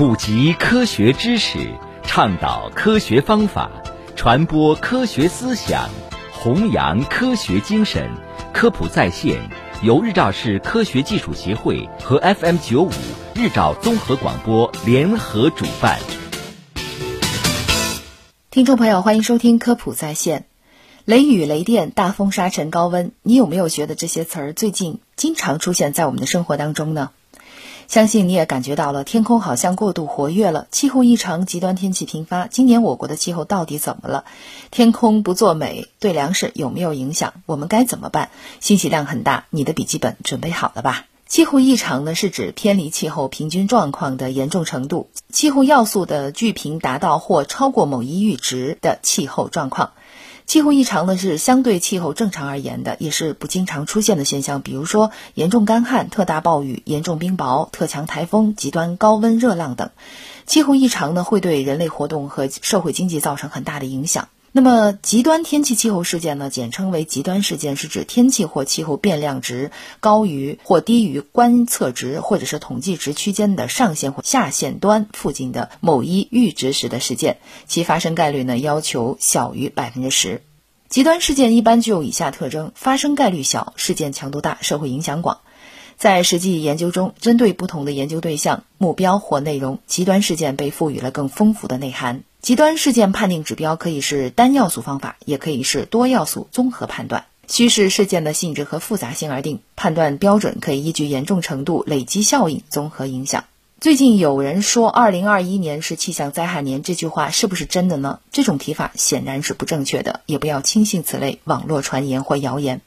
普及科学知识，倡导科学方法，传播科学思想，弘扬科学精神。科普在线由日照市科学技术协会和 FM 九五日照综合广播联合主办。听众朋友，欢迎收听科普在线。雷雨、雷电、大风、沙尘、高温，你有没有觉得这些词儿最近经常出现在我们的生活当中呢？相信你也感觉到了，天空好像过度活跃了，气候异常，极端天气频发。今年我国的气候到底怎么了？天空不作美，对粮食有没有影响？我们该怎么办？信息量很大，你的笔记本准备好了吧？气候异常呢，是指偏离气候平均状况的严重程度，气候要素的聚平达到或超过某一阈值的气候状况。气候异常呢是相对气候正常而言的，也是不经常出现的现象。比如说严重干旱、特大暴雨、严重冰雹、特强台风、极端高温热浪等。气候异常呢会对人类活动和社会经济造成很大的影响。那么极端天气气候事件呢，简称为极端事件，是指天气或气候变量值高于或低于观测值或者是统计值区间的上限或下限端附近的某一阈值时的事件，其发生概率呢要求小于百分之十。极端事件一般具有以下特征：发生概率小，事件强度大，社会影响广。在实际研究中，针对不同的研究对象、目标或内容，极端事件被赋予了更丰富的内涵。极端事件判定指标可以是单要素方法，也可以是多要素综合判断，需视事件的性质和复杂性而定。判断标准可以依据严重程度、累积效应综合影响。最近有人说“二零二一年是气象灾害年”，这句话是不是真的呢？这种提法显然是不正确的，也不要轻信此类网络传言或谣言。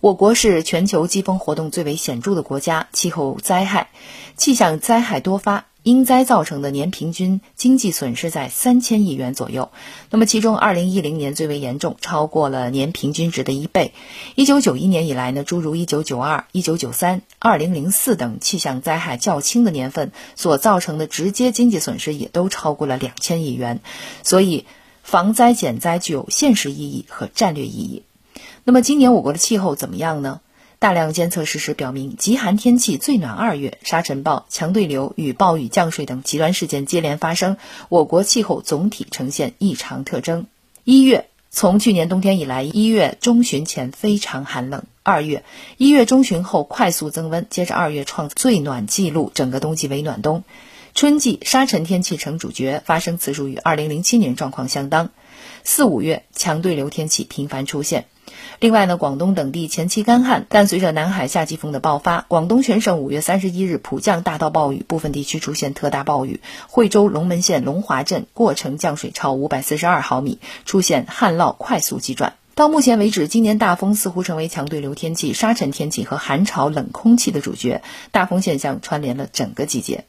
我国是全球季风活动最为显著的国家，气候灾害、气象灾害多发。因灾造成的年平均经济损失在三千亿元左右，那么其中二零一零年最为严重，超过了年平均值的一倍。一九九一年以来呢，诸如一九九二、一九九三、二零零四等气象灾害较轻的年份所造成的直接经济损失也都超过了两千亿元。所以，防灾减灾具有现实意义和战略意义。那么今年我国的气候怎么样呢？大量监测事实表明，极寒天气、最暖二月、沙尘暴、强对流与暴雨降水等极端事件接连发生，我国气候总体呈现异常特征。一月，从去年冬天以来，一月中旬前非常寒冷；二月，一月中旬后快速增温，接着二月创最暖纪录，整个冬季为暖冬。春季沙尘天气成主角，发生次数与二零零七年状况相当。四五月，强对流天气频繁出现。另外呢，广东等地前期干旱，但随着南海夏季风的爆发，广东全省五月三十一日普降大到暴雨，部分地区出现特大暴雨。惠州龙门县龙华镇过程降水超五百四十二毫米，出现旱涝快速急转。到目前为止，今年大风似乎成为强对流天气、沙尘天气和寒潮冷空气的主角，大风现象串联了整个季节。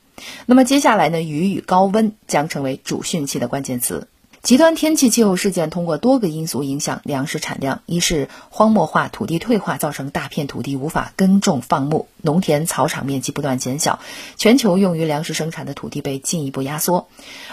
那么接下来呢，雨与高温将成为主汛期的关键词。极端天气气候事件通过多个因素影响粮食产量：一是荒漠化、土地退化，造成大片土地无法耕种放牧，农田草场面积不断减小，全球用于粮食生产的土地被进一步压缩；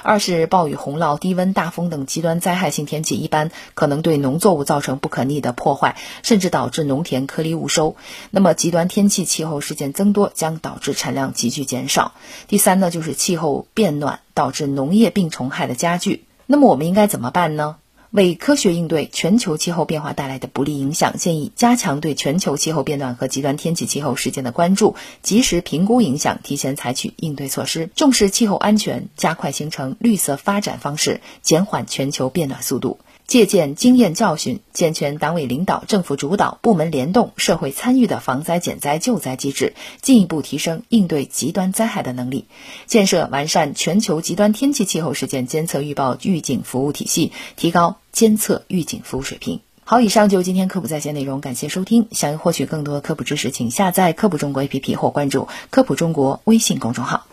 二是暴雨、洪涝、低温、大风等极端灾害性天气，一般可能对农作物造成不可逆的破坏，甚至导致农田颗粒无收。那么，极端天气气候事件增多，将导致产量急剧减少。第三呢，就是气候变暖导致农业病虫害的加剧。那么我们应该怎么办呢？为科学应对全球气候变化带来的不利影响，建议加强对全球气候变暖和极端天气气候事件的关注，及时评估影响，提前采取应对措施，重视气候安全，加快形成绿色发展方式，减缓全球变暖速度。借鉴经验教训，健全党委领导、政府主导、部门联动、社会参与的防灾减灾救灾机制，进一步提升应对极端灾害的能力；建设完善全球极端天气气候事件监测预报预警服务体系，提高监测预警服务水平。好，以上就今天科普在线内容，感谢收听。想要获取更多科普知识，请下载科普中国 APP 或关注科普中国微信公众号。